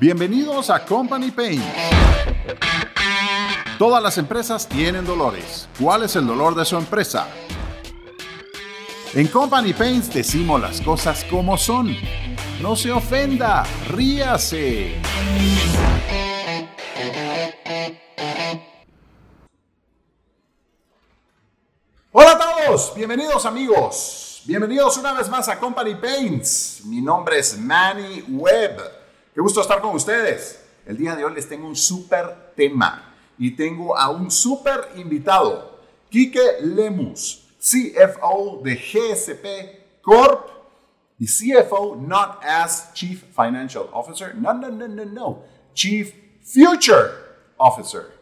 Bienvenidos a Company Pain. Todas las empresas tienen dolores. ¿Cuál es el dolor de su empresa? En Company Paints decimos las cosas como son. No se ofenda, ríase. Hola a todos, bienvenidos amigos. Bienvenidos una vez más a Company Paints. Mi nombre es Manny Webb. Qué gusto estar con ustedes. El día de hoy les tengo un súper tema y tengo a un súper invitado, Quique Lemus, CFO de GSP Corp y CFO not as Chief Financial Officer, no, no, no, no, no, Chief Future Officer.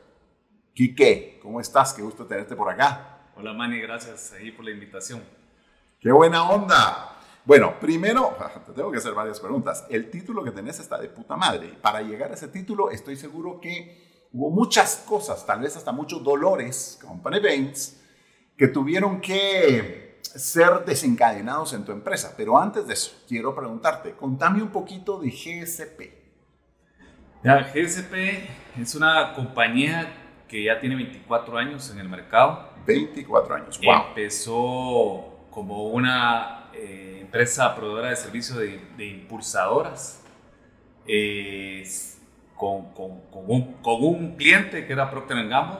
Quique, ¿cómo estás? Qué gusto tenerte por acá. Hola Manny, gracias ahí por la invitación. ¡Qué buena onda! Bueno, primero, te tengo que hacer varias preguntas. El título que tenés está de puta madre. Para llegar a ese título, estoy seguro que hubo muchas cosas, tal vez hasta muchos dolores, company pains, que tuvieron que ser desencadenados en tu empresa. Pero antes de eso, quiero preguntarte, contame un poquito de GSP. Ya, GSP es una compañía que ya tiene 24 años en el mercado 24 años, wow. Empezó como una eh, empresa proveedora de servicios de, impulsadoras con, con, un, con, un, cliente que era Procter Gamble.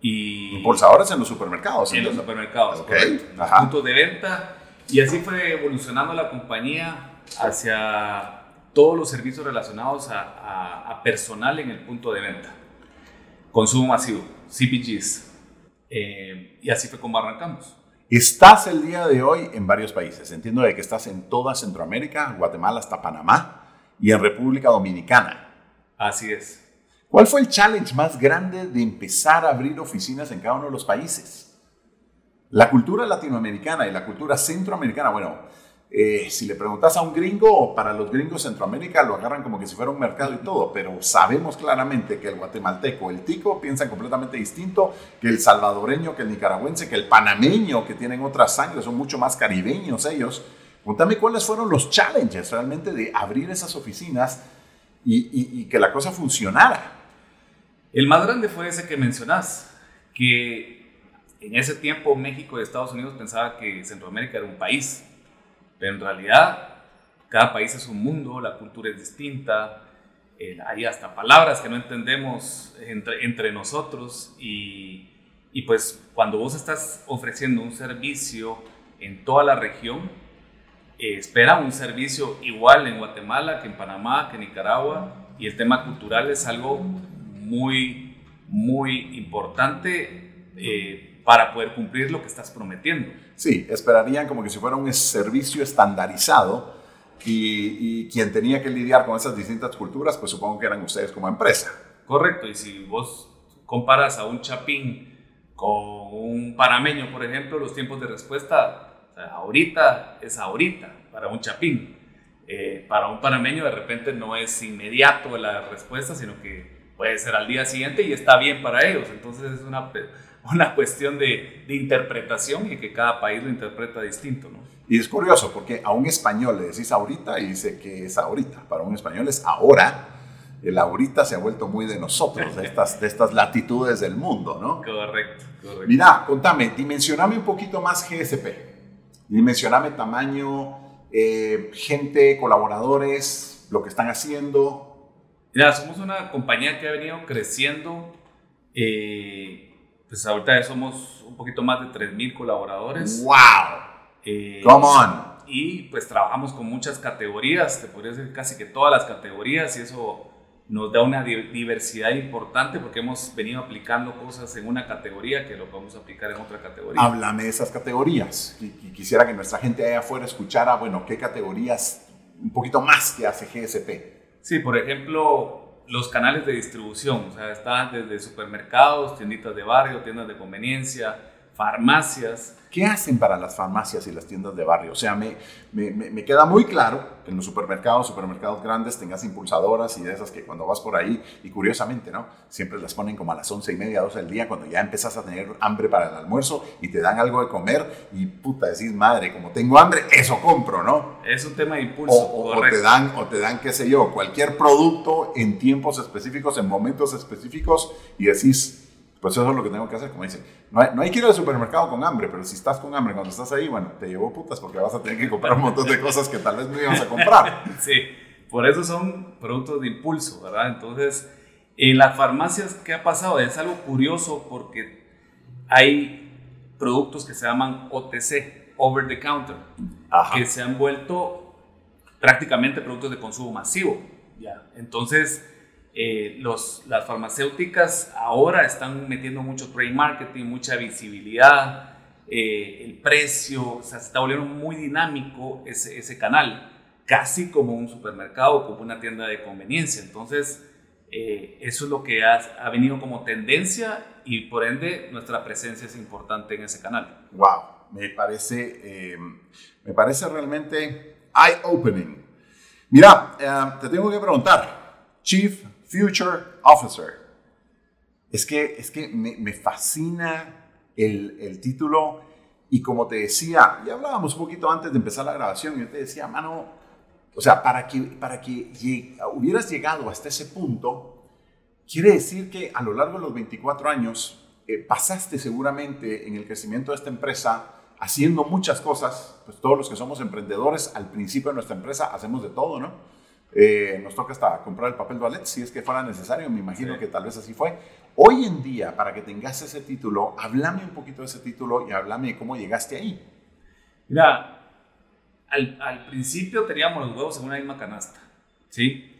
Y impulsadores en los supermercados. En los supermercados, okay. puntos de venta. Y así fue evolucionando la compañía hacia todos los servicios relacionados a, a personal en el punto de venta. Consumo masivo, CPGs, eh, y así fue como arrancamos. Estás el día de hoy en varios países. Entiendo de que estás en toda Centroamérica, Guatemala hasta Panamá y en República Dominicana. Así es. ¿Cuál fue el challenge más grande de empezar a abrir oficinas en cada uno de los países? La cultura latinoamericana y la cultura centroamericana, bueno, eh, si le preguntas a un gringo, para los gringos Centroamérica lo agarran como que si fuera un mercado y todo, pero sabemos claramente que el guatemalteco, el tico, piensan completamente distinto que el salvadoreño, que el nicaragüense, que el panameño, que tienen otra sangre, son mucho más caribeños ellos. Cuéntame cuáles fueron los challenges realmente de abrir esas oficinas y, y que la cosa funcionara. El más grande fue ese que mencionás, que en ese tiempo México y Estados Unidos pensaba que Centroamérica era un país pero en realidad, cada país es un mundo, la cultura es distinta, eh, hay hasta palabras que no entendemos entre, entre nosotros y, y, pues cuando vos estás ofreciendo un servicio en toda la región, eh, espera un servicio igual en Guatemala que en Panamá, que en Nicaragua y el tema cultural es algo muy, muy importante eh, para poder cumplir lo que estás prometiendo. Sí, esperarían como que si fuera un servicio estandarizado y, quien tenía que lidiar con esas distintas culturas, pues supongo que eran ustedes como empresa. Correcto, y si vos comparas a un chapín con un panameño, por ejemplo, los tiempos de respuesta, ahorita es ahorita para un chapín. Eh, para un panameño de repente no es inmediato la respuesta, sino que puede ser al día siguiente y está bien para ellos. Entonces es una una cuestión de, de, interpretación y que cada país lo interpreta distinto, ¿no? Y es curioso porque a un español le decís ahorita y dice que es ahorita. Para un español es ahora. El ahorita se ha vuelto muy de nosotros, de estas, de estas latitudes del mundo, ¿no? Correcto, correcto. Mira, contame, dimensioname un poquito más GSP. Dimensioname tamaño, eh, gente, colaboradores, lo que están haciendo. Mira, somos una compañía que ha venido creciendo. Eh, pues ahorita somos un poquito más de 3.000 colaboradores. ¡Wow! Eh, Come on. Y pues trabajamos con muchas categorías, te podría decir casi que todas las categorías y eso nos da una diversidad importante porque hemos venido aplicando cosas en una categoría que lo podemos aplicar en otra categoría. Háblame de esas categorías. Y quisiera que nuestra gente allá afuera escuchara, bueno, qué categorías un poquito más que hace GSP. Sí, por ejemplo, los canales de distribución, o sea, están desde supermercados, tienditas de barrio, tiendas de conveniencia, farmacias, ¿Qué hacen para las farmacias y las tiendas de barrio? O sea, me, me, me, queda muy claro que en los supermercados, supermercados grandes, tengas impulsadoras y de esas que cuando vas por ahí, y curiosamente, ¿no? Siempre las ponen como a las once y media, 12 del día, cuando ya empezás a tener hambre para el almuerzo y te dan algo de comer y puta, decís, madre, como tengo hambre, eso compro, ¿no? Es un tema de impulso. O, o te dan, o te dan, qué sé yo, cualquier producto en tiempos específicos, en momentos específicos y decís, pues eso es lo que tengo que hacer, como dicen. No hay, no hay que ir al supermercado con hambre, pero si estás con hambre cuando estás ahí, bueno, te llevo putas porque vas a tener que comprar un montón de cosas que tal vez no ibas a comprar. sí, por eso son productos de impulso, ¿verdad? Entonces, en las farmacias, ¿qué ha pasado? Es algo curioso porque hay productos que se llaman OTC, over the counter, que se han vuelto prácticamente productos de consumo masivo. Ya. Entonces, eh, los, las farmacéuticas ahora están metiendo mucho trade marketing, mucha visibilidad, eh, el precio, o sea, se está volviendo muy dinámico ese, ese, canal, casi como un supermercado, como una tienda de conveniencia. Entonces, eh, eso es lo que ha, ha, venido como tendencia y por ende nuestra presencia es importante en ese canal. ¡Wow! Me parece, me parece realmente eye-opening. Mira, te tengo que preguntar, Chief Future Officer. Es que, es que me, fascina el, el, título y como te decía, ya hablábamos un poquito antes de empezar la grabación, yo te decía, mano, o sea, para que, para que hubieras llegado hasta ese punto, quiere decir que a lo largo de los 24 años eh, pasaste seguramente en el crecimiento de esta empresa haciendo muchas cosas, pues todos los que somos emprendedores al principio de nuestra empresa hacemos de todo, ¿no? Eh, nos toca hasta comprar el papel ballet si es que fuera necesario, me imagino que tal vez así fue. Hoy en día, para que tengas ese título, háblame un poquito de ese título y háblame de cómo llegaste ahí. Mira, al, al principio teníamos los huevos en una misma canasta, ¿sí?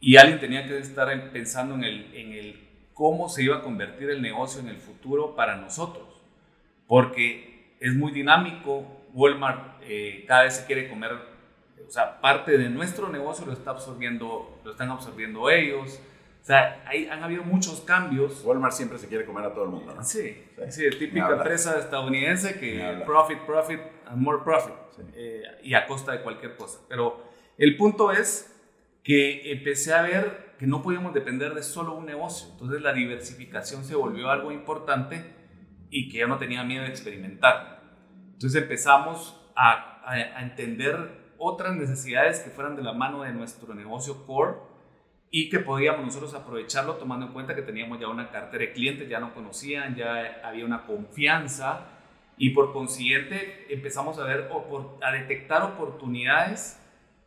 Y alguien tenía que estar pensando en el, en el cómo se iba a convertir el negocio en el futuro para nosotros, porque es muy dinámico, Walmart eh, cada vez se quiere comer o sea, parte de nuestro negocio lo, está absorbiendo, lo están absorbiendo ellos. O sea, hay, han habido muchos cambios. Walmart siempre se quiere comer a todo el mundo, ¿no? Sí, sí, típica empresa estadounidense que profit, profit, and more profit. Eh, y a costa de cualquier cosa. Pero el punto es que empecé a ver que no podíamos depender de solo un negocio. Entonces la diversificación se volvió algo importante y que yo no tenía miedo de experimentar. Entonces empezamos a, a, a entender otras necesidades que fueran de la mano de nuestro negocio core y que podíamos nosotros aprovecharlo tomando en cuenta que teníamos ya una cartera de clientes, ya no conocían, ya había una confianza y por consiguiente empezamos a ver a detectar oportunidades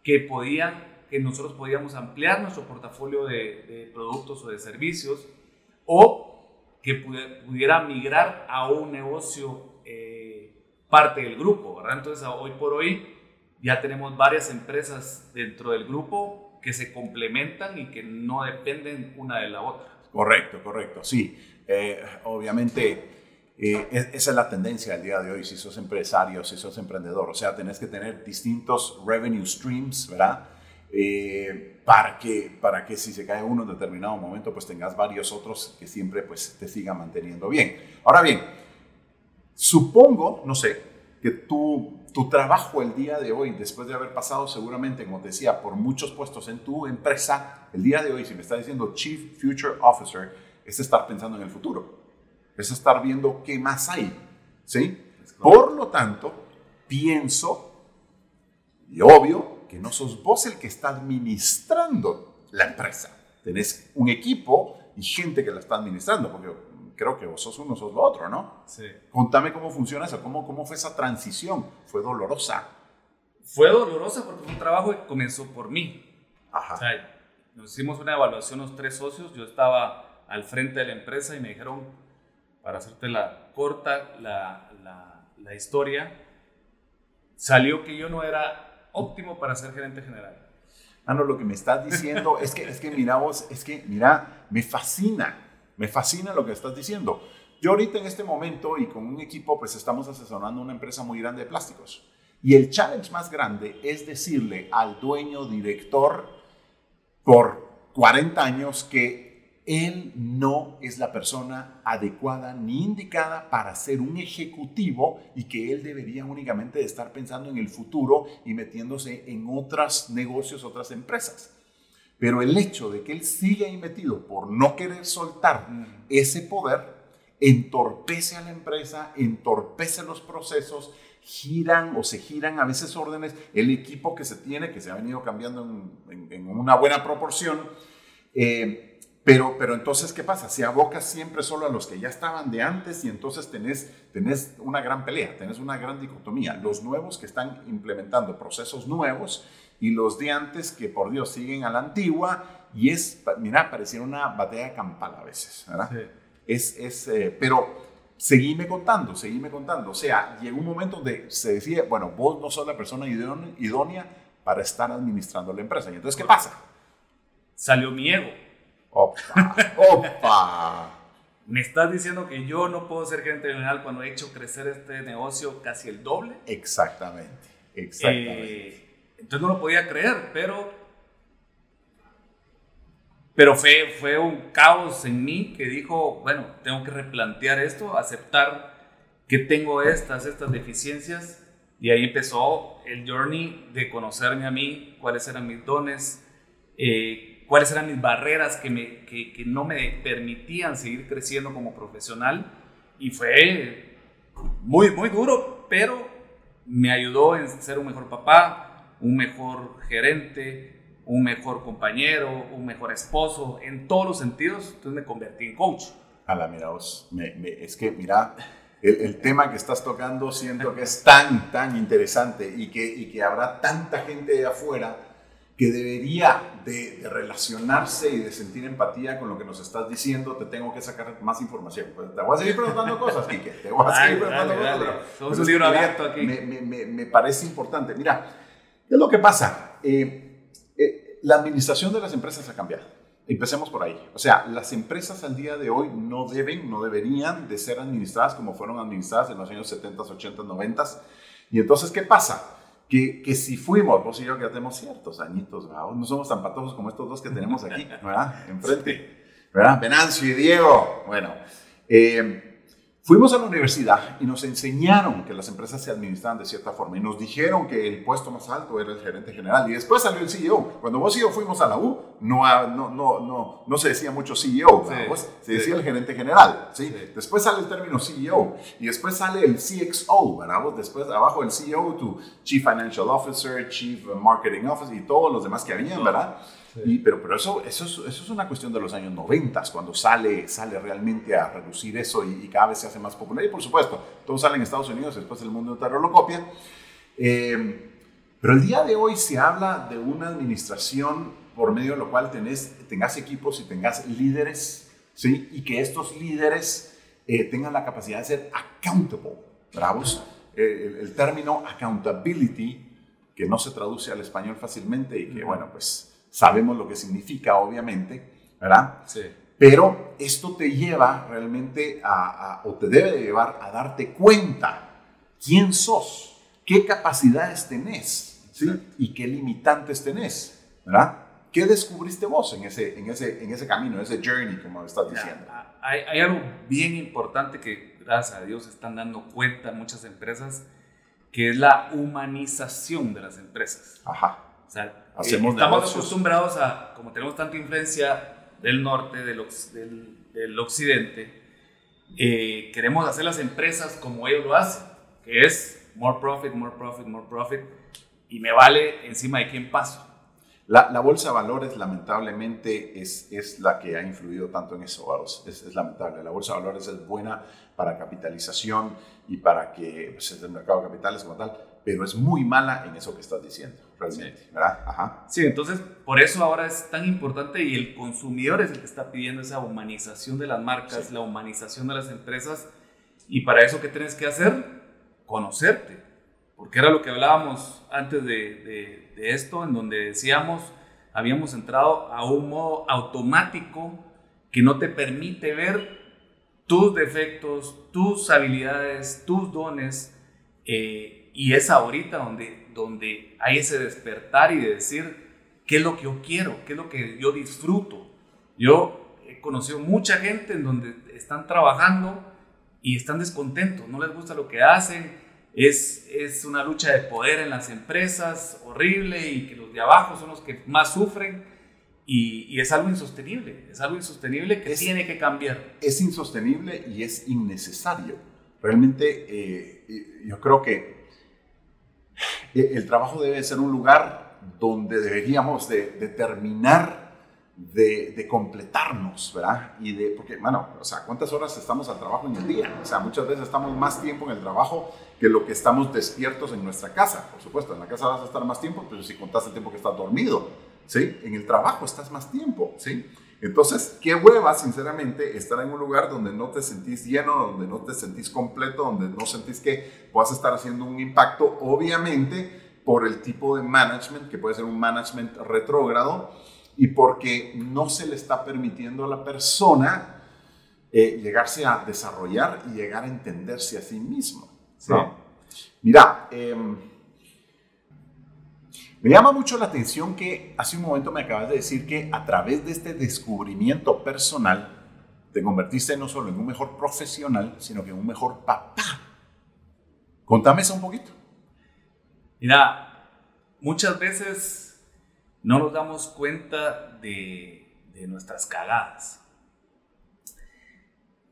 que podían que nosotros podíamos ampliar nuestro portafolio de, productos o de servicios o que pudiera migrar a un negocio eh, parte del grupo, ¿verdad? Entonces hoy por hoy ya tenemos varias empresas dentro del grupo que se complementan y que no dependen una de la otra. Correcto, correcto, sí. Eh, obviamente, eh, esa es la tendencia del día de hoy, si sos empresario, si sos emprendedor. O sea, tenés que tener distintos revenue streams, ¿verdad? Eh, para, que, para que si se cae uno en determinado momento, pues tengas varios otros que siempre pues, te sigan manteniendo bien. Ahora bien, supongo, no sé, que tú tu trabajo el día de hoy, después de haber pasado seguramente, como te decía, por muchos puestos en tu empresa, el día de hoy, si me está diciendo Chief Future Officer, es estar pensando en el futuro, es estar viendo qué más hay, ¿sí? Por lo tanto, pienso, y obvio, que no sos vos el que está administrando la empresa. Tenés un equipo y gente que la está administrando, porque creo que vos sos uno, sos lo otro, ¿no? Sí. Contame cómo funciona eso, cómo, cómo fue esa transición. ¿Fue dolorosa? Fue dolorosa porque fue un trabajo que comenzó por mí. Ajá. O sea, nos hicimos una evaluación los tres socios, yo estaba al frente de la empresa y me dijeron, para hacerte la corta, la, la, la historia, salió que yo no era óptimo para ser gerente general. Ah, no, lo que me estás diciendo es que, es que mira vos, es que, mira, me fascina me fascina lo que estás diciendo. Yo ahorita en este momento y con un equipo pues estamos asesorando una empresa muy grande de plásticos. Y el challenge más grande es decirle al dueño, director, por 40 años que él no es la persona adecuada ni indicada para ser un ejecutivo y que él debería únicamente de estar pensando en el futuro y metiéndose en otros negocios, otras empresas. Pero el hecho de que él siga ahí metido por no querer soltar ese poder, entorpece a la empresa, entorpece los procesos, giran o se giran a veces órdenes, el equipo que se tiene, que se ha venido cambiando en, una buena proporción, eh, pero, pero entonces, ¿qué pasa? Se aboca siempre solo a los que ya estaban de antes y entonces tenés, tenés una gran pelea, tenés una gran dicotomía. Los nuevos que están implementando procesos nuevos y los de antes que, por Dios, siguen a la antigua y es, mira, pareciera una batalla campal a veces, ¿verdad? Es, es eh, pero seguíme contando, seguime contando. O sea, llegó un momento donde se decía, bueno, vos no sos la persona idónea para estar administrando la empresa. Y entonces, ¿qué pasa? Salió mi ego. Opa, opa. ¿Me estás diciendo que yo no puedo ser gerente general cuando he hecho crecer este negocio casi el doble? Exactamente, exactamente. Eh, entonces no lo podía creer, pero, pero fue, fue un caos en mí que dijo, bueno, tengo que replantear esto, aceptar que tengo estas, estas deficiencias. Y ahí empezó el journey de conocerme a mí, cuáles eran mis dones, eh, cuáles eran mis barreras que, me, que, que no me permitían seguir creciendo como profesional. Y fue muy, muy duro, pero me ayudó en ser un mejor papá, un mejor gerente, un mejor compañero, un mejor esposo, en todos los sentidos. Entonces me convertí en coach. A la mira vos, me, es que mira, el, el, tema que estás tocando siento que es tan, tan interesante y que, y que habrá tanta gente de afuera que debería de, relacionarse y de sentir empatía con lo que nos estás diciendo, te tengo que sacar más información. Pues, te voy a seguir preguntando cosas, Kike. Te voy a seguir preguntando cosas. Somos un libro abierto aquí. Me, me, me, parece importante. Mira, ¿qué es lo que pasa? Eh, eh, la administración de las empresas ha cambiado. Empecemos por ahí. O sea, las empresas al día de hoy no deben, no deberían de ser administradas como fueron administradas en los años 70, 80, 90. Y entonces, ¿qué pasa? que, que, si fuimos, vos y yo que ya tenemos ciertos añitos, no somos tan patosos como estos dos que tenemos aquí, ¿verdad? Enfrente, ¿verdad? Venancio y Diego. Bueno, eh, Fuimos a la universidad y nos enseñaron que las empresas se administran de cierta forma y nos dijeron que el puesto más alto era el gerente general y después salió el CEO. Cuando vos y yo fuimos a la U, no, no, no, no, no se decía mucho CEO, se decía el gerente general. ¿sí? Después sale el término CEO y después sale el CXO, ¿verdad? Después abajo el CEO, tu Chief Financial Officer, Chief Marketing Officer y todos los demás que habían, ¿verdad? Pero pero eso, eso, es, eso es una cuestión de los años 90, cuando sale, sale realmente a reducir eso y, cada vez se hace más popular. Y por supuesto, todo sale en Estados Unidos, después el mundo entero lo copia. Eh, pero el día de hoy se habla de una administración por medio de lo cual tenés, tengas equipos y tengas líderes, ¿sí? y que estos líderes eh, tengan la capacidad de ser accountable, bravos. Eh, el, el término accountability, que no se traduce al español fácilmente y que, bueno, pues sabemos lo que significa, obviamente, ¿verdad? Sí. Pero esto te lleva realmente a, o te debe de llevar a darte cuenta quién sos, qué capacidades tenés, ¿sí? Y qué limitantes tenés, ¿verdad? ¿Qué descubriste vos en ese, en ese, en ese camino, en ese journey, como estás diciendo? Hay, hay algo bien importante que, gracias a Dios, están dando cuenta muchas empresas, que es la humanización de las empresas. Ajá. O sea, Hacemos estamos acostumbrados a, como tenemos tanta influencia del norte, del, del, occidente, eh, queremos hacer las empresas como ellos lo hacen, que es more profit, more profit, more profit, y me vale encima de quién paso. La, la, bolsa de valores, lamentablemente, es, es, la que ha influido tanto en eso. Es, es, lamentable. La bolsa de valores es buena para capitalización y para que pues, el mercado de capitales como tal, pero es muy mala en eso que estás diciendo, realmente, sí. ¿verdad? Ajá. Sí, entonces por eso ahora es tan importante y el consumidor es el que está pidiendo esa humanización de las marcas, sí. la humanización de las empresas y para eso, ¿qué tienes que hacer? Conocerte, porque era lo que hablábamos antes de, de, de esto, en donde decíamos, habíamos entrado a un modo automático que no te permite ver tus defectos, tus habilidades, tus dones. Eh, y es ahorita donde, donde hay ese despertar y de decir, ¿qué es lo que yo quiero? ¿Qué es lo que yo disfruto? Yo he conocido mucha gente en donde están trabajando y están descontentos, no les gusta lo que hacen, es, es una lucha de poder en las empresas horrible y que los de abajo son los que más sufren y, y es algo insostenible, es algo insostenible que tiene que cambiar. Es insostenible y es innecesario. Realmente eh, yo creo que el trabajo debe ser un lugar donde deberíamos de, determinar de, completarnos, ¿verdad? Y de, porque, bueno, o sea, ¿cuántas horas estamos al trabajo en el día? O sea, muchas veces estamos más tiempo en el trabajo que lo que estamos despiertos en nuestra casa. Por supuesto, en la casa vas a estar más tiempo, pero si contas el tiempo que estás dormido, ¿sí? En el trabajo estás más tiempo, ¿sí? Entonces, qué hueva, sinceramente, estar en un lugar donde no te sentís lleno, donde no te sentís completo, donde no sentís que puedas estar haciendo un impacto, obviamente, por el tipo de management, que puede ser un management retrógrado, y porque no se le está permitiendo a la persona eh, llegarse a desarrollar y llegar a entenderse a sí mismo. Mira, em, me llama mucho la atención que hace un momento me acabas de decir que a través de este descubrimiento personal te convertiste no solo en un mejor profesional, sino que en un mejor papá. Contame eso un poquito. Mira, muchas veces no nos damos cuenta de, nuestras cagadas.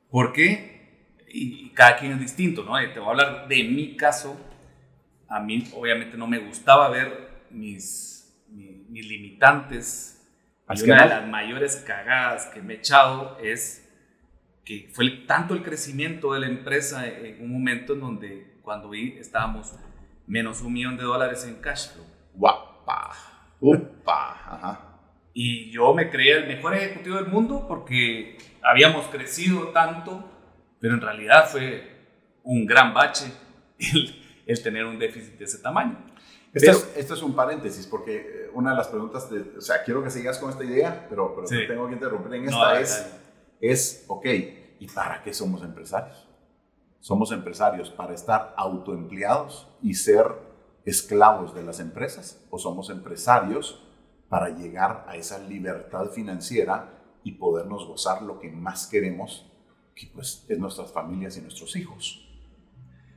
¿Por qué? Y cada quien es distinto, ¿no? Te voy a hablar de mi caso. A mí obviamente no me gustaba ver mis, mis, limitantes. Y una de las mayores cagadas que me he echado es que fue tanto el crecimiento de la empresa en un momento en donde cuando vi estábamos menos un millón de dólares en cash flow. Guapa. Upa, Y yo me creía el mejor ejecutivo del mundo porque habíamos crecido tanto, pero en realidad fue un gran bache el, tener un déficit de ese tamaño. Esto, es, esto, es, un paréntesis, porque eh, una de las preguntas, de, o sea, quiero que sigas con esta idea, pero, pero tengo que interrumpir en esta, es, es, ok, ¿y para qué somos empresarios? Somos empresarios para estar autoempleados y ser esclavos de las empresas o somos empresarios para llegar a esa libertad financiera y podernos gozar lo que más queremos, que pues es nuestras familias y nuestros hijos.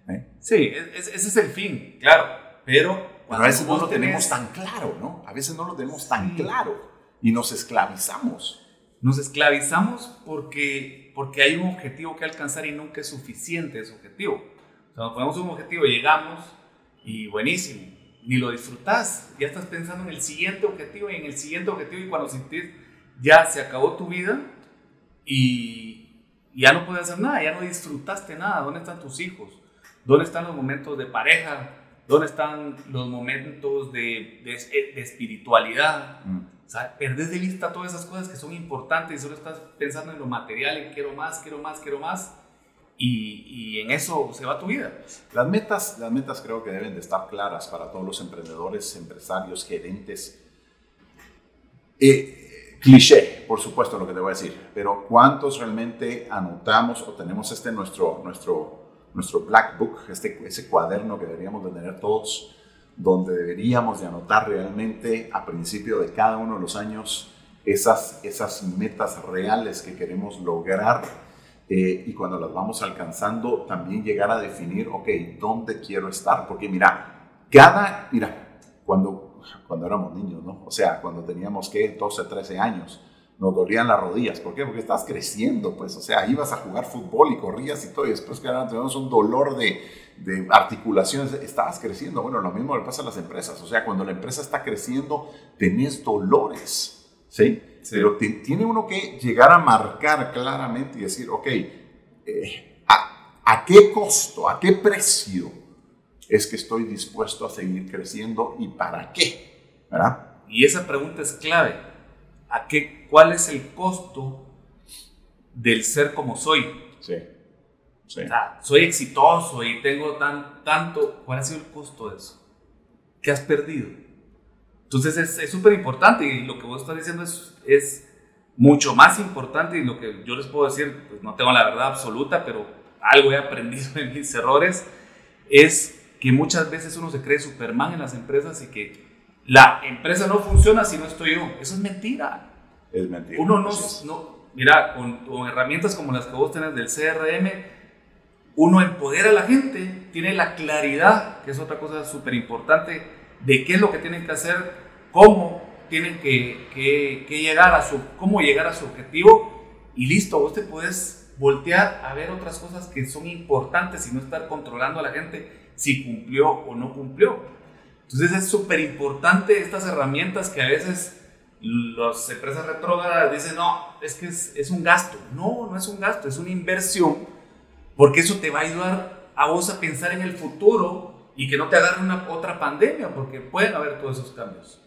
¿Eh? Sí, ese es el fin, claro, pero... a veces no lo tenemos tan claro, ¿no? A veces no lo tenemos tan claro y nos esclavizamos. Nos esclavizamos porque, porque hay un objetivo que alcanzar y nunca es suficiente ese objetivo. O sea, nos ponemos un objetivo, llegamos, y buenísimo, ni lo disfrutas, ya estás pensando en el siguiente objetivo y en el siguiente objetivo y cuando sentís ya se acabó tu vida y ya no puedes hacer nada, ya no disfrutaste nada, ¿dónde están tus hijos? ¿Dónde están los momentos de pareja? ¿Dónde están los momentos de, de, espiritualidad? Mm. O sea, perdés de vista todas esas cosas que son importantes y solo estás pensando en lo material, en quiero más, quiero más, quiero más y, en eso se va tu vida. Las metas, las metas creo que deben de estar claras para todos los emprendedores, empresarios, gerentes. Eh, cliché, por supuesto, lo que te voy a decir, pero ¿cuántos realmente anotamos o tenemos este nuestro, nuestro, nuestro black book, este, ese cuaderno que deberíamos de tener todos, donde deberíamos de anotar realmente a principio de cada uno de los años esas, esas metas reales que queremos lograr eh, y cuando las vamos alcanzando, también llegar a definir, ok, ¿dónde quiero estar? Porque mira, cada, mira, cuando, cuando éramos niños, ¿no? O sea, cuando teníamos, ¿qué? 12, 13 años, nos dolían las rodillas. ¿Por qué? Porque estás creciendo, pues, o sea, ibas a jugar fútbol y corrías y todo, y después que ahora tenemos un dolor de, de articulaciones, estabas creciendo. Bueno, lo mismo le pasa a las empresas, o sea, cuando la empresa está creciendo, tenés dolores, ¿sí? Pero tiene uno que llegar a marcar claramente y decir, ok, eh, ¿a, qué costo, a qué precio es que estoy dispuesto a seguir creciendo y para qué? ¿verdad? Y esa pregunta es clave. ¿A qué, ¿Cuál es el costo del ser como soy? Sí. sí. O sea, soy exitoso y tengo tan, tanto. ¿Cuál ha sido el costo de eso? ¿Qué has perdido? Entonces es súper importante y lo que vos estás diciendo es, es mucho más importante y lo que yo les puedo decir, pues no tengo la verdad absoluta, pero algo he aprendido en mis errores, es que muchas veces uno se cree Superman en las empresas y que la empresa no funciona si no estoy yo. Eso es mentira. Es mentira. Uno no, no mira, con, con herramientas como las que vos tenés del CRM, uno empodera a la gente, tiene la claridad, que es otra cosa súper importante, de qué es lo que tienen que hacer, cómo tienen que, que, que, llegar a su, cómo llegar a su objetivo y listo, vos te puedes voltear a ver otras cosas que son importantes y no estar controlando a la gente si cumplió o no cumplió. Entonces es súper importante estas herramientas que a veces las empresas retrógradas dicen, no, es que es, es un gasto. No, no es un gasto, es una inversión porque eso te va a ayudar a vos a pensar en el futuro y que no te agarre una otra pandemia, porque pueden haber todos esos cambios.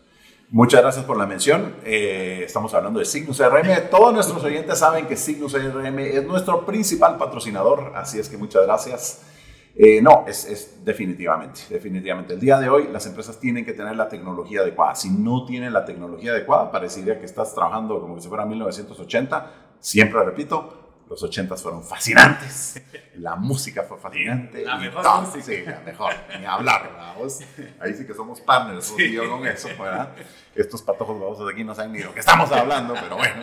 Muchas gracias por la mención. Eh, estamos hablando de Signus CRM. Todos nuestros oyentes saben que Signus CRM es nuestro principal patrocinador, así es que muchas gracias. Eh, no, es, es, definitivamente, definitivamente. El día de hoy las empresas tienen que tener la tecnología adecuada. Si no tienen la tecnología adecuada, parecería que estás trabajando como si fuera 1980. Siempre repito, los 80 fueron fascinantes. La música fue fascinante. La mejor Sí, la mejor. Ni hablar, vamos. Ahí sí que somos partners, sí. yo con eso, ¿verdad? Estos patojos babosos de aquí no saben ni lo que estamos hablando, pero bueno.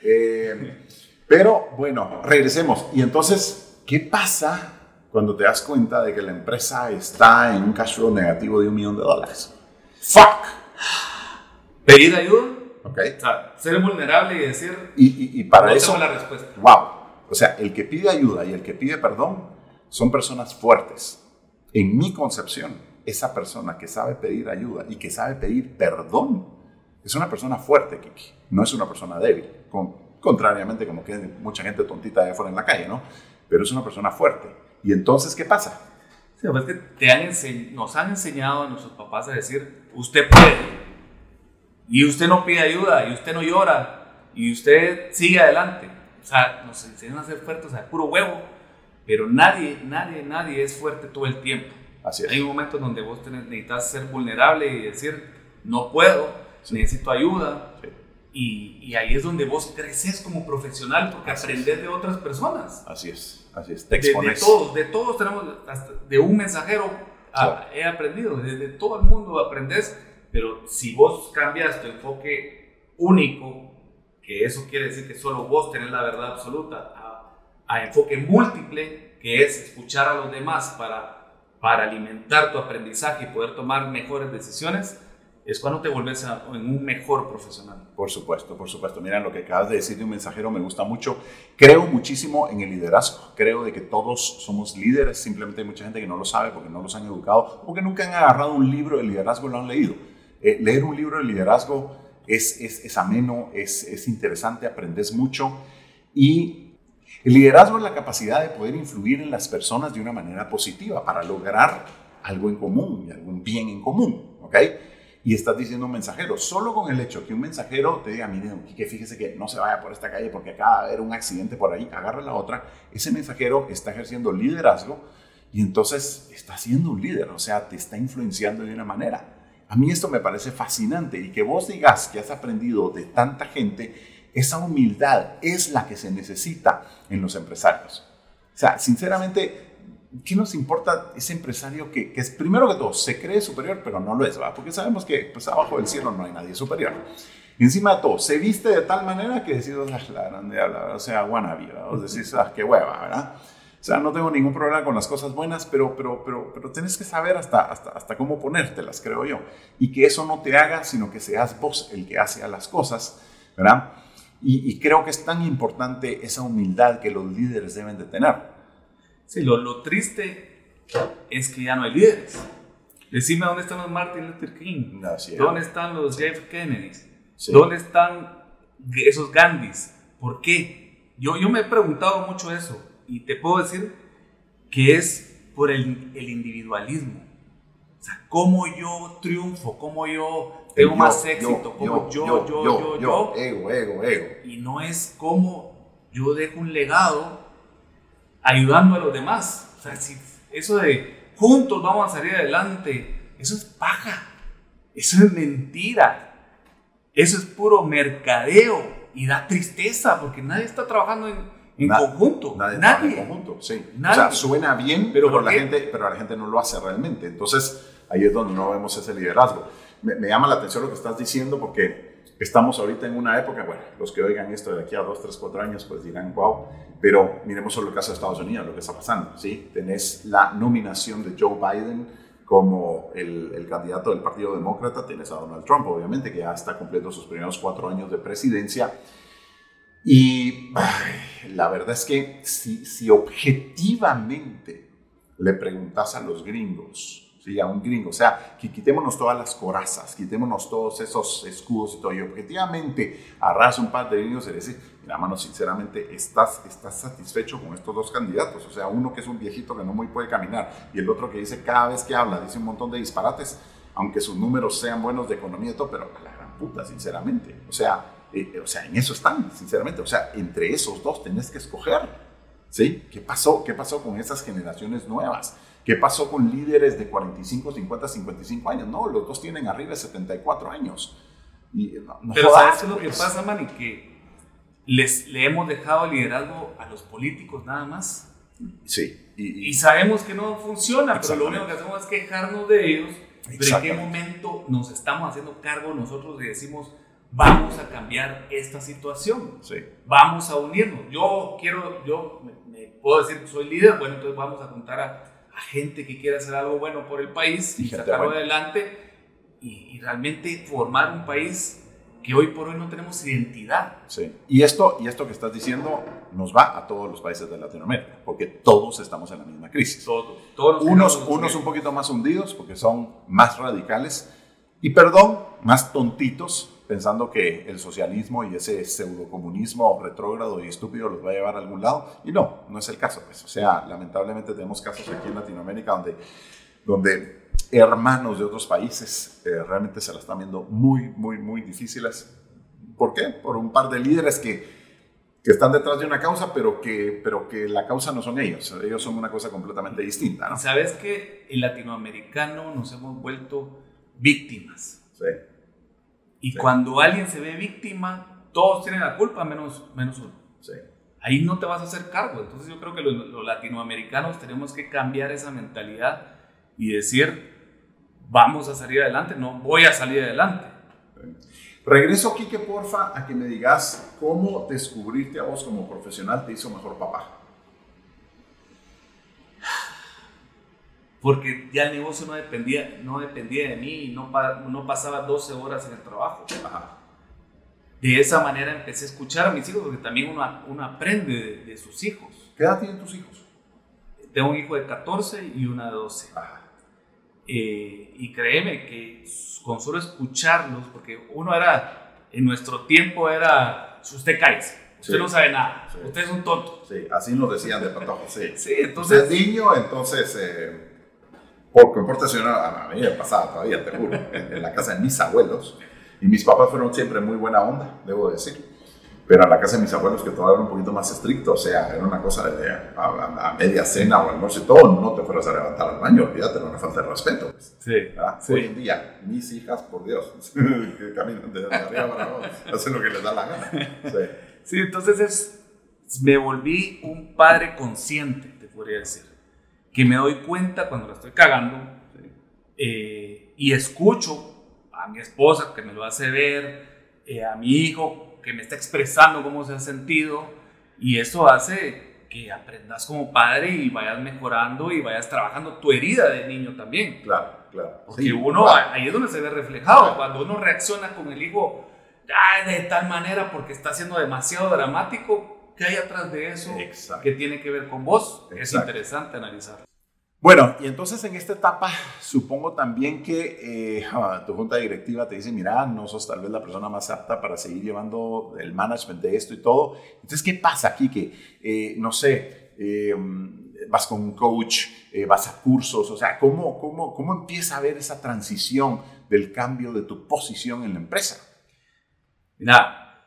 Eh, pero bueno, regresemos. Y entonces, ¿qué pasa cuando te das cuenta de que la empresa está en un cash flow negativo de un millón de dólares? ¡Fuck! ¿Pedir ayuda? Okay. O sea, ser vulnerable y decir. Y, y, y para no eso. la respuesta. ¡Wow! O sea, el que pide ayuda y el que pide perdón son personas fuertes. En mi concepción, esa persona que sabe pedir ayuda y que sabe pedir perdón es una persona fuerte, Kiki. No es una persona débil. Con, contrariamente, como que mucha gente tontita de afuera en la calle, ¿no? Pero es una persona fuerte. ¿Y entonces qué pasa? Sí, es que te han nos han enseñado a nuestros papás a decir, usted puede y usted no pide ayuda, y usted no llora, y usted sigue adelante. O sea, nos enseñan a ser fuertes, o sea, puro huevo, pero nadie, nadie, nadie es fuerte todo el tiempo. Así es. Hay momentos donde vos tenés, necesitas ser vulnerable y decir, no puedo, sí. necesito ayuda. Sí. Y, y, ahí es donde vos creces como profesional porque Así aprendes es. de otras personas. Así es, así es. Te De, de expones. todos, de todos tenemos, hasta de un mensajero a- Claro. he aprendido, de, de todo el mundo aprendes, pero si vos cambias tu enfoque único, que eso quiere decir que solo vos tenés la verdad absoluta, a, a enfoque múltiple, que es escuchar a los demás para, para alimentar tu aprendizaje y poder tomar mejores decisiones, es cuando te vuelves a- en un mejor profesional. Por supuesto, por supuesto. Mira, lo que acabas de decir de un mensajero me gusta mucho. Creo muchísimo en el liderazgo. Creo de que todos somos líderes. Simplemente hay mucha gente que no lo sabe porque no los han educado o que nunca han agarrado un libro de liderazgo y lo han leído. Eh, leer un libro de liderazgo es, es, es ameno, es, es interesante, aprendes mucho y el liderazgo es la capacidad de poder influir en las personas de una manera positiva para lograr algo en común y algún bien en común, ¿ok? Y estás diciendo un mensajero, solo con el hecho que un mensajero te diga, mire, Quique, fíjese que no se vaya por esta calle porque acaba de haber un accidente por ahí, agarra la otra, ese mensajero está ejerciendo liderazgo y entonces está siendo un líder, o sea, te está influenciando de una manera. A mí esto me parece fascinante y que vos digas que has aprendido de tanta gente, esa humildad es la que se necesita en los empresarios. O sea, sinceramente, ¿qué nos importa ese empresario que, que es, primero que todo, se cree superior, pero no lo es, ¿verdad? Porque sabemos que pues, abajo del cielo no hay nadie superior. Y encima de todo, se viste de tal manera que decís, "Ah, la grande, la- o sea, wannabe, ¿verdad? Vos decís, ah, qué hueva, ¿verdad? O sea, no tengo ningún problema con las cosas buenas, pero, pero, pero, pero tienes que saber hasta, hasta, hasta cómo ponértelas, creo yo. Y que eso no te haga, sino que seas vos el que hace a las cosas, ¿verdad? Y, y creo que es tan importante esa humildad que los líderes deben de tener. Sí, lo, lo triste es que ya no hay líderes. Decime dónde están los Martin Luther King, Así es. dónde están los Jeff Kennedys, Sí. dónde están esos Gandhis. ¿Por qué? Yo, yo me he preguntado mucho eso y te puedo decir que es por el, el individualismo. O sea, cómo yo triunfo, cómo yo tengo Yo, más yo, éxito, cómo yo, yo, yo, yo, Ego, ego, ego. y no es como yo dejo un legado ayudando a los demás. O sea, si eso de juntos vamos a salir adelante, eso es paja, eso es mentira, eso es puro mercadeo y da tristeza porque nadie está trabajando en, en conjunto, Nadie. nadie. en conjunto, sí. Nadie. O sea, suena bien, ¿Pero pero, por la gente, pero la gente no lo hace realmente. Entonces, ahí es donde no vemos ese liderazgo. Me, me llama la atención lo que estás diciendo porque Estamos ahorita en una época, bueno, los que oigan esto de aquí a dos, tres, cuatro años, pues dirán, wow, pero miremos solo el caso de Estados Unidos, lo que está pasando, ¿sí? Tenés la nominación de Joe Biden como el, candidato del Partido Demócrata, tienes a Donald Trump, obviamente, que ya está cumpliendo sus primeros cuatro años de presidencia. Y la verdad es que si, si objetivamente le preguntas a los gringos, a un gringo. O sea, que quitémonos todas las corazas, quitémonos todos esos escudos y todo. Y objetivamente, arras un par de gringos y decir, mira, mano, sinceramente, ¿estás, ¿estás satisfecho con estos dos candidatos? O sea, uno que es un viejito que no muy puede caminar y el otro que dice cada vez que habla, dice un montón de disparates, aunque sus números sean buenos de economía y todo, pero a la gran puta, sinceramente. O sea, eh, o sea, en eso están, sinceramente. O sea, entre esos dos tenés que escoger. ¿Sí? ¿Qué pasó? ¿Qué pasó con esas generaciones nuevas? ¿Qué pasó con líderes de 45, 50, 55 años? No, los dos tienen arriba de 74 años. Y no, Pero ¿sabes qué es lo que pasa, Manny? Que les, le hemos dejado el liderazgo a los políticos nada más. Sí. Y, y sabemos que no funciona, pero lo único que hacemos es quejarnos de ellos. Pero en qué momento nos estamos haciendo cargo nosotros y decimos, vamos a cambiar esta situación. Sí. Vamos a unirnos. Yo quiero, yo me, puedo decir que soy líder, bueno, entonces vamos a contar a gente que quiere hacer algo bueno por el país y, sacarlo adelante y, realmente formar un país que hoy por hoy no tenemos identidad. Sí. Y esto, y esto que estás diciendo nos va a todos los países de Latinoamérica, porque todos estamos en la misma crisis. Todos. todos unos unos un poquito más hundidos porque son más radicales y, perdón, más tontitos pensando que el socialismo y ese pseudocomunismo retrógrado y estúpido los va a llevar a algún lado. Y no, no es el caso. Pues. O sea, lamentablemente tenemos casos aquí en Latinoamérica donde, donde hermanos de otros países eh, realmente se la están viendo muy, muy, muy difíciles. ¿Por qué? Por un par de líderes que, que están detrás de una causa, pero que, pero que la causa no son ellos. Ellos son una cosa completamente distinta. ¿no? ¿Sabes que el latinoamericano nos hemos vuelto víctimas? Sí y cuando alguien se ve víctima, todos tienen la culpa menos, menos uno. Sí. Ahí no te vas a hacer cargo. Entonces yo creo que los, latinoamericanos tenemos que cambiar esa mentalidad y decir, vamos a salir adelante, no voy a salir adelante. Regreso, Quique, porfa, a que me digas cómo descubrirte a vos como profesional te hizo mejor papá. Porque ya el negocio no dependía, no dependía de mí, no, no pasaba 12 horas en el trabajo. De esa manera empecé a escuchar a mis hijos, porque también uno, uno aprende de, sus hijos. ¿Qué edad tienen tus hijos? Tengo un hijo de 14 y una de 12. Eh, y créeme que con solo escucharlos, porque uno era, en nuestro tiempo era, usted cállese, usted no sabe nada, usted es un tonto. Sí, así nos decían de patojo, sí. sí, entonces... Usted es niño, entonces... Eh porque importa si a mí me pasaba todavía, te juro, en, la casa de mis abuelos. Y mis papás fueron siempre muy buena onda, debo decir. Pero en la casa de mis abuelos, que todavía era un poquito más estricto, o sea, era una cosa de a, media cena o almuerzo y todo, no te fueras a levantar al baño, olvídate, era una falta de respeto. Pues. Sí, sí, Hoy en día, mis hijas, por Dios, que caminan de arriba para abajo, hacen lo que les da la gana. Sí, sí entonces es, me volví un padre consciente, te podría decir que me doy cuenta cuando la estoy cagando eh, y escucho a mi esposa que me lo hace ver, eh, a mi hijo que me está expresando cómo se ha sentido y eso hace que aprendas como padre y vayas mejorando y vayas trabajando tu herida de niño también. Claro, claro. Porque uno, ahí es donde se ve reflejado, cuando uno reacciona con el hijo de tal manera porque está siendo demasiado dramático, ¿qué hay atrás de eso que tiene que ver con vos? Es interesante analizar. Bueno, y entonces en esta etapa supongo también que eh, ah, tu junta directiva te dice, mira, no sos tal vez la persona más apta para seguir llevando el management de esto y todo. Entonces, ¿qué pasa aquí? Que, eh, no sé, eh, vas con un coach, vas a cursos, o sea, ¿cómo, cómo, ¿cómo empieza a ver esa transición del cambio de tu posición en la empresa? Mira,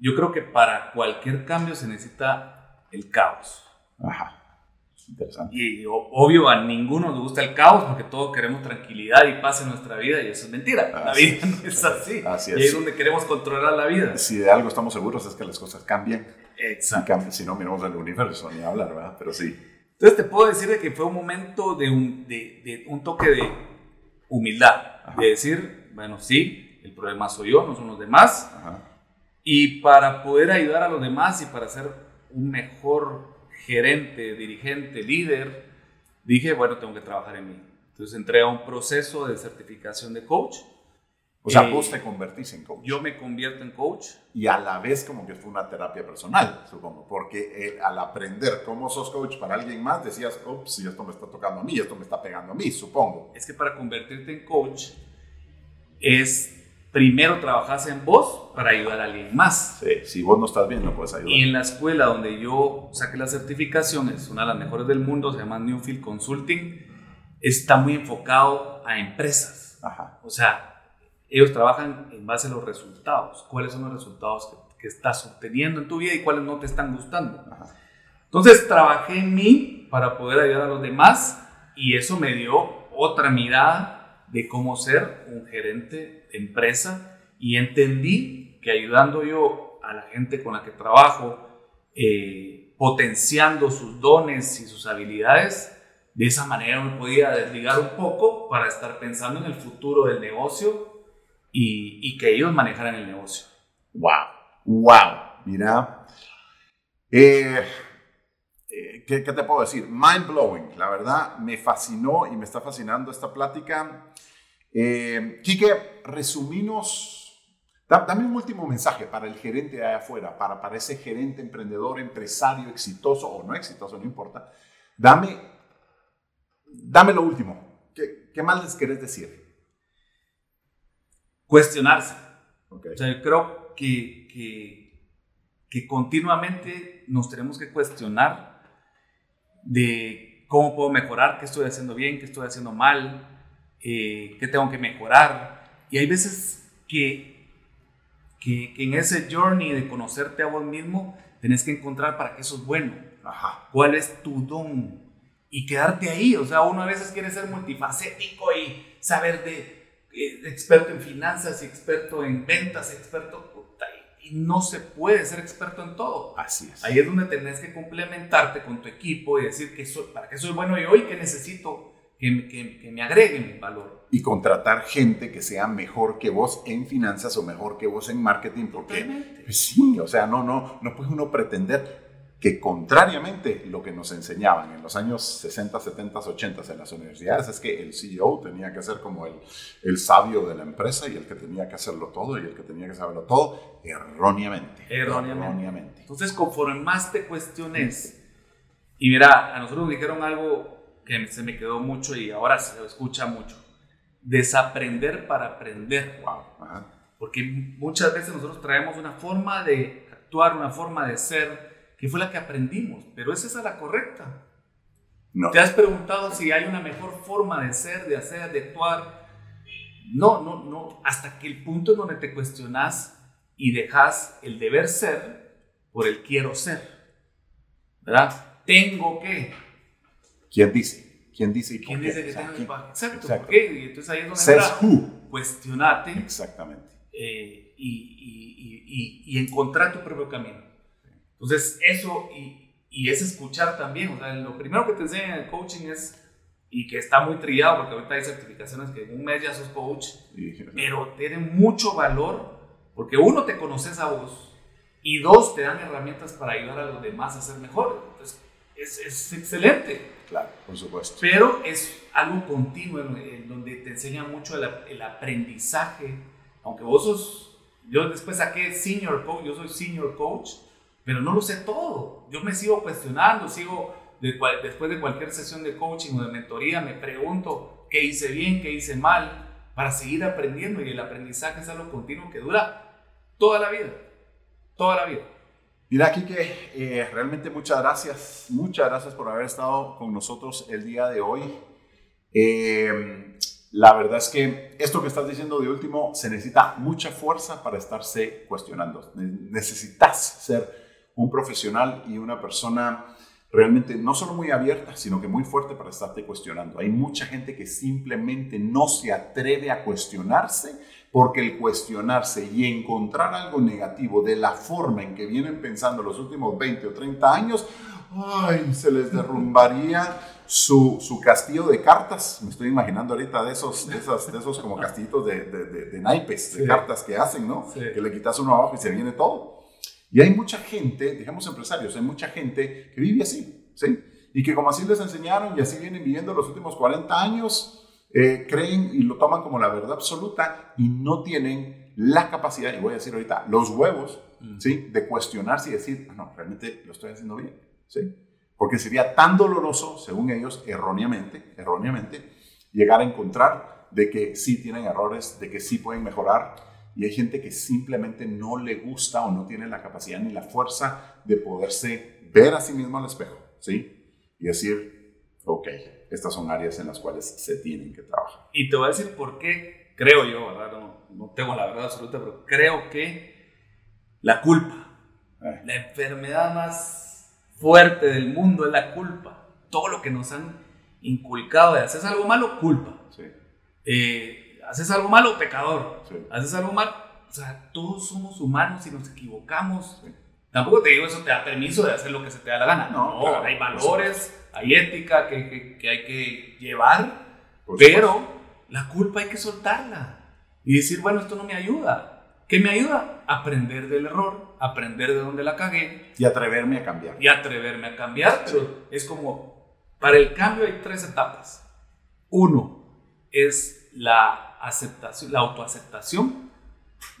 yo creo que para cualquier cambio se necesita el caos. Ajá. Y obvio, a ninguno nos gusta el caos porque todos queremos tranquilidad y paz en nuestra vida y eso es mentira. la vida no es así. así es. Y ahí es donde queremos controlar la vida. Si de algo estamos seguros es que las cosas cambian. Exacto. Si, no, miramos el universo ni hablar, ¿verdad? Pero sí. Entonces te puedo decir que fue un momento de un, de, de un toque de humildad. De decir, bueno, sí, el problema soy yo, no son los demás. Y para poder ayudar a los demás y para ser un mejor gerente, dirigente, líder, dije, bueno, tengo que trabajar en mí. Entonces entré a un proceso de certificación de coach o sea, vos te convertís en coach. Yo me convierto en coach. Y a la vez como que fue una terapia personal, supongo, porque eh, al aprender cómo sos coach para alguien más, decías, ups, esto me está tocando a mí, esto me está pegando a mí, supongo. Es que para convertirte en coach es primero trabajas en vos para ayudar a alguien más. Sí, si vos no estás bien, no puedes ayudar. Y en la escuela donde yo saqué la certificación, es una de las mejores del mundo, se llama Newfield Consulting, está muy enfocado a empresas. Ajá. O sea, ellos trabajan en base a los resultados. ¿Cuáles son los resultados que, estás obteniendo en tu vida y cuáles no te están gustando? Entonces trabajé en mí para poder ayudar a los demás y eso me dio otra mirada de cómo ser un gerente de empresa y entendí que ayudando yo a la gente con la que trabajo, eh, potenciando sus dones y sus habilidades, de esa manera me podía desligar un poco para estar pensando en el futuro del negocio y, que ellos manejaran el negocio. ¡Wow! ¡Wow! Mira, eh, eh, ¿qué, te puedo decir? Mind blowing, la verdad, me fascinó y me está fascinando esta plática. Eh, Quique, resumimos, dame un último mensaje para el gerente de allá afuera, para, para ese gerente, emprendedor, empresario, exitoso o no exitoso, no importa. Dame, dame lo último. ¿Qué, qué más les querés decir? cuestionarse. O sea, yo creo que, que, que, continuamente nos tenemos que cuestionar de cómo puedo mejorar, qué estoy haciendo bien, qué estoy haciendo mal, eh, qué tengo que mejorar. Y hay veces que, que, en ese journey de conocerte a vos mismo, tenés que encontrar para qué sos bueno, Ajá. cuál es tu don y quedarte ahí. O sea, uno a veces quiere ser multifacético y saber de eh, experto en finanzas, experto en ventas, experto... Y no se puede ser experto en todo. Así es. Ahí es donde tenés que complementarte con tu equipo y decir que soy, para qué soy bueno yo y que necesito que, que, que, me agreguen valor. Y contratar gente que sea mejor que vos en finanzas o mejor que vos en marketing, porque pues sí, o sea, no, no, no puede uno pretender que contrariamente lo que nos enseñaban en los años 60, 70, 80 en las universidades es que el CEO tenía que ser como el, el sabio de la empresa y el que tenía que hacerlo todo y el que tenía que saberlo todo, erróneamente. Erróneamente. Entonces, conforme más te cuestiones, y mira, a nosotros nos dijeron algo que se me quedó mucho y ahora se escucha mucho, desaprender para aprender. Wow. Porque muchas veces nosotros traemos una forma de actuar, una forma de ser, que fue la que aprendimos, pero esa es la correcta. No. ¿Te has preguntado si hay una mejor forma de ser, de hacer, de actuar? No, no, no. Hasta que el punto en donde te cuestionas y dejas el deber ser por el quiero ser. ¿Verdad? Tengo que. ¿Quién dice? ¿Quién dice? ¿Quién dice que tengo que Exacto. ¿Por qué? Y entonces ahí es donde Says who. cuestionarte. Exactamente. Eh, y, y, y, y encontrar tu propio camino. Entonces, eso y, y, es escuchar también. O sea, lo primero que te enseñan en el coaching es, y que está muy trillado, porque ahorita hay certificaciones que en un mes ya sos coach, pero tiene mucho valor, porque uno, te conoces a vos, y dos, te dan herramientas para ayudar a los demás a ser mejor. Entonces, es, es excelente. Claro, por supuesto. Pero es algo continuo en, donde te enseña mucho el, el, aprendizaje. Aunque vos sos, yo después saqué senior coach, yo soy senior coach, pero no lo sé todo. Yo me sigo cuestionando, sigo después de cualquier sesión de coaching o de mentoría, me pregunto qué hice bien, qué hice mal, para seguir aprendiendo y el aprendizaje es algo continuo que dura toda la vida, toda la vida. Mira, que eh, realmente muchas gracias, muchas gracias por haber estado con nosotros el día de hoy. Eh, la verdad es que esto que estás diciendo de último, se necesita mucha fuerza para estarse cuestionando. Necesitas ser un profesional y una persona realmente no solo muy abierta, sino que muy fuerte para estarte cuestionando. Hay mucha gente que simplemente no se atreve a cuestionarse porque el cuestionarse y encontrar algo negativo de la forma en que vienen pensando los últimos 20 o 30 años, ay, se les derrumbaría su, su, castillo de cartas. Me estoy imaginando ahorita de esos, de esos, de esos como castillitos de, de, de, naipes, de cartas que hacen, ¿no? Que le quitas uno abajo y se viene todo. Y hay mucha gente, dejemos empresarios, hay mucha gente que vive así, ¿sí? Y que como así les enseñaron y así vienen viviendo los últimos 40 años, eh, creen y lo toman como la verdad absoluta y no tienen la capacidad, y voy a decir ahorita, los huevos, mm. ¿sí? De cuestionarse y decir, ah, no, realmente lo estoy haciendo bien, ¿sí? Porque sería tan doloroso, según ellos, erróneamente, erróneamente, llegar a encontrar de que sí tienen errores, de que sí pueden mejorar. Y hay gente que simplemente no le gusta o no tiene la capacidad ni la fuerza de poderse ver a sí mismo al espejo, ¿sí? Y decir, ok, estas son áreas en las cuales se tienen que trabajar. Y te voy a decir por qué, creo yo, ¿verdad? No, no tengo la verdad absoluta, pero creo que la culpa, eh. la enfermedad más fuerte del mundo es la culpa. Todo lo que nos han inculcado de haces algo malo, culpa. Eh, haces algo malo, pecador. Haces algo malo. O sea, todos somos humanos y nos equivocamos. Tampoco te digo eso te da permiso de hacer lo que se te da la gana. No, hay valores, hay ética que, que, hay que llevar, pero la culpa hay que soltarla y decir, bueno, esto no me ayuda. ¿Qué me ayuda? Aprender del error, aprender de dónde la cagué. Y atreverme a cambiar. Y atreverme a cambiar. es como, para el cambio hay tres etapas. Uno es la aceptación, la autoaceptación.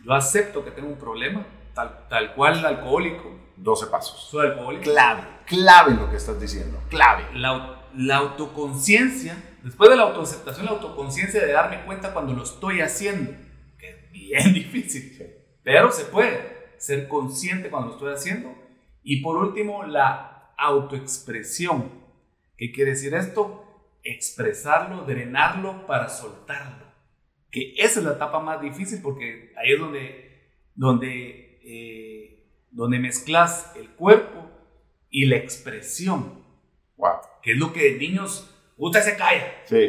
Yo acepto que tengo un problema, tal, tal cual el alcohólico. 12 pasos. Soy alcohólico. Clave, clave lo que estás diciendo, clave. La, la autoconciencia, después de la autoaceptación, la autoconciencia de darme cuenta cuando lo estoy haciendo, que es bien difícil, pero se puede ser consciente cuando lo estoy haciendo. Y por último, la autoexpresión. ¿Qué quiere decir esto? Expresarlo, drenarlo para soltarlo. Que esa es la etapa más difícil porque ahí es donde, donde, eh, donde mezclas el cuerpo y la expresión. Wow. Que es lo que de niños, usted se calla. Sí.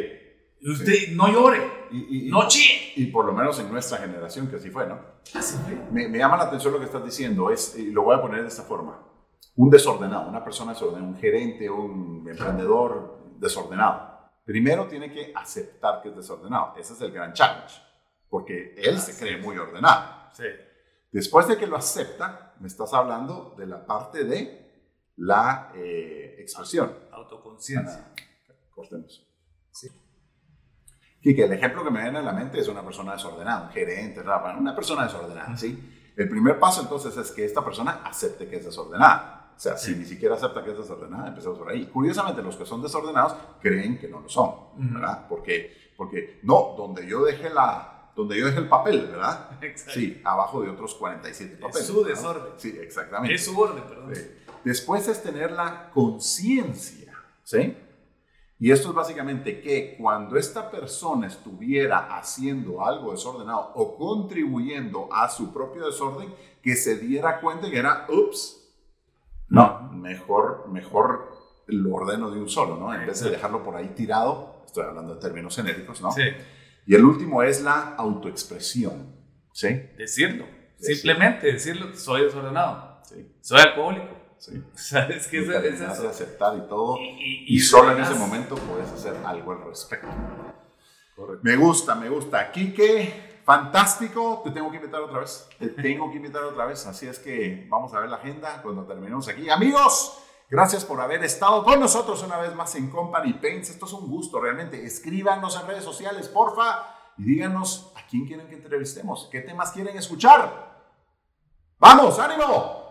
Usted no llore, y, no chille. Y por lo menos en nuestra generación que así fue, ¿no? Así fue. Me, me, llama la atención lo que estás diciendo, es, y lo voy a poner de esta forma. Un desordenado, una persona desordenada, un gerente, un emprendedor desordenado. Primero tiene que aceptar que es desordenado. Ese es el gran challenge, porque él se cree muy ordenado. Sí. Después de que lo acepta, me estás hablando de la parte de la eh, expresión. Autoconciencia. Cortemos. Y que el ejemplo que me viene a la mente es una persona desordenada, un gerente, una persona desordenada, ¿sí? El primer paso entonces es que esta persona acepte que es desordenada. O sea, si ni siquiera acepta que es desordenada, empezamos por ahí. Curiosamente, los que son desordenados creen que no lo son, ¿verdad? Porque, porque no, donde yo deje la, donde yo deje el papel, ¿verdad? Exacto. Sí, abajo de otros 47 papeles. Es su desorden. Sí, exactamente. Es su orden, perdón. Después es tener la conciencia, ¿sí? Y esto es básicamente que cuando esta persona estuviera haciendo algo desordenado o contribuyendo a su propio desorden, que se diera cuenta que era, ups, no, mejor, mejor lo ordeno de un solo, ¿no? En vez de dejarlo por ahí tirado, estoy hablando de términos genéricos, ¿no? Sí. Y el último es la autoexpresión, ¿sí? Decirlo. Simplemente decirlo, soy desordenado. Sí. Soy alcohólico Sí. ¿Sabes qué es, eso? aceptar y todo. Y, solo en ese momento puedes hacer algo al respecto. Me gusta, me gusta. Quique, fantástico. Te tengo que invitar otra vez. Te tengo que invitar otra vez. Así es que vamos a ver la agenda cuando terminemos aquí. Amigos, gracias por haber estado con nosotros una vez más en Company Paints. Esto es un gusto realmente. Escríbanos en redes sociales, porfa, y díganos a quién quieren que entrevistemos, qué temas quieren escuchar. ¡Vamos, ánimo!